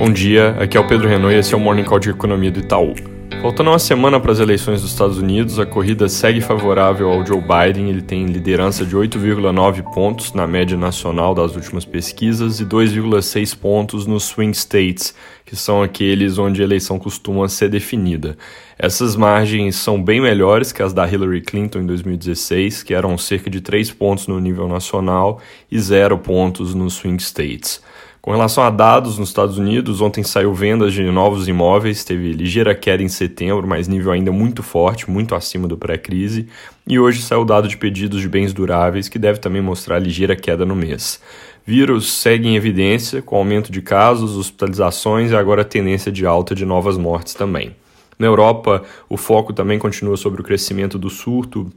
Bom dia, aqui é o Pedro Renault e esse é o Morning Call de Economia do Itaú. Faltando uma semana para as eleições dos Estados Unidos, a corrida segue favorável ao Joe Biden. Ele tem liderança de 8,9 pontos na média nacional das últimas pesquisas e 2,6 pontos nos swing states, que são aqueles onde a eleição costuma ser definida. Essas margens são bem melhores que as da Hillary Clinton em 2016, que eram cerca de 3 pontos no nível nacional e 0 pontos nos swing states. Com relação a dados nos Estados Unidos, ontem saiu vendas de novos imóveis, teve ligeira queda em setembro, mas nível ainda muito forte, muito acima do pré-crise, e hoje saiu o dado de pedidos de bens duráveis, que deve também mostrar ligeira queda no mês. Vírus segue em evidência, com aumento de casos, hospitalizações e agora tendência de alta de novas mortes também. Na Europa, o foco também continua sobre o crescimento do surto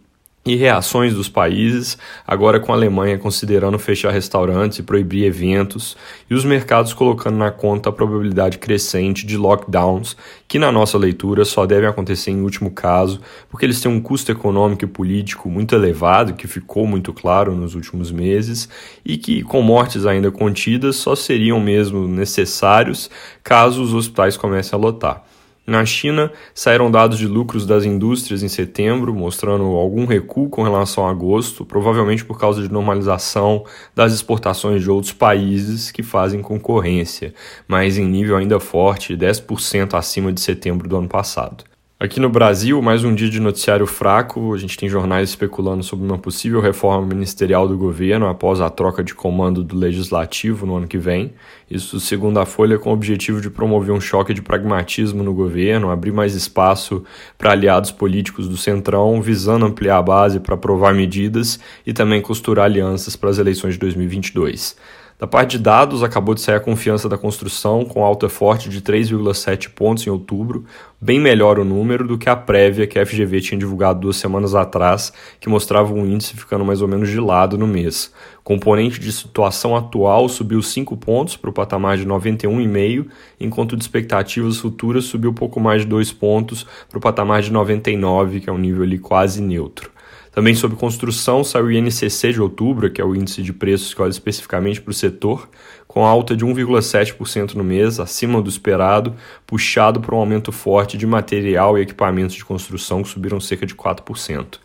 e reações dos países, agora com a Alemanha considerando fechar restaurantes e proibir eventos, e os mercados colocando na conta a probabilidade crescente de lockdowns, que na nossa leitura só devem acontecer em último caso, porque eles têm um custo econômico e político muito elevado, que ficou muito claro nos últimos meses, e que com mortes ainda contidas só seriam mesmo necessários caso os hospitais comecem a lotar. Na China, saíram dados de lucros das indústrias em setembro, mostrando algum recuo com relação a agosto, provavelmente por causa de normalização das exportações de outros países que fazem concorrência, mas em nível ainda forte, 10% acima de setembro do ano passado. Aqui no Brasil, mais um dia de noticiário fraco. A gente tem jornais especulando sobre uma possível reforma ministerial do governo após a troca de comando do legislativo no ano que vem. Isso, segundo a Folha, com o objetivo de promover um choque de pragmatismo no governo, abrir mais espaço para aliados políticos do Centrão, visando ampliar a base para aprovar medidas e também costurar alianças para as eleições de 2022. Da parte de dados, acabou de sair a confiança da construção, com alta forte de 3,7 pontos em outubro, bem melhor o número do que a prévia que a FGV tinha divulgado duas semanas atrás, que mostrava um índice ficando mais ou menos de lado no mês. Componente de situação atual subiu 5 pontos para o patamar de 91,5, enquanto de expectativas futuras subiu pouco mais de 2 pontos para o patamar de 99, que é um nível ali quase neutro. Também sobre construção saiu o INCC de outubro, que é o índice de preços que olha especificamente para o setor, com alta de 1,7% no mês, acima do esperado, puxado por um aumento forte de material e equipamentos de construção que subiram cerca de 4%.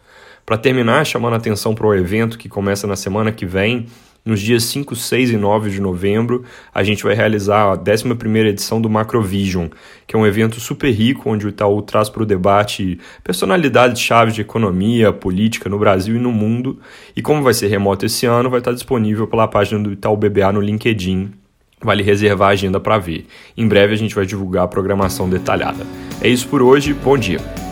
Para terminar, chamando a atenção para o evento que começa na semana que vem, nos dias 5, 6 e 9 de novembro, a gente vai realizar a 11 edição do Macrovision, que é um evento super rico onde o Itaú traz para o debate personalidades-chave de economia, política no Brasil e no mundo. E como vai ser remoto esse ano, vai estar disponível pela página do Itaú BBA no LinkedIn. Vale reservar a agenda para ver. Em breve a gente vai divulgar a programação detalhada. É isso por hoje, bom dia!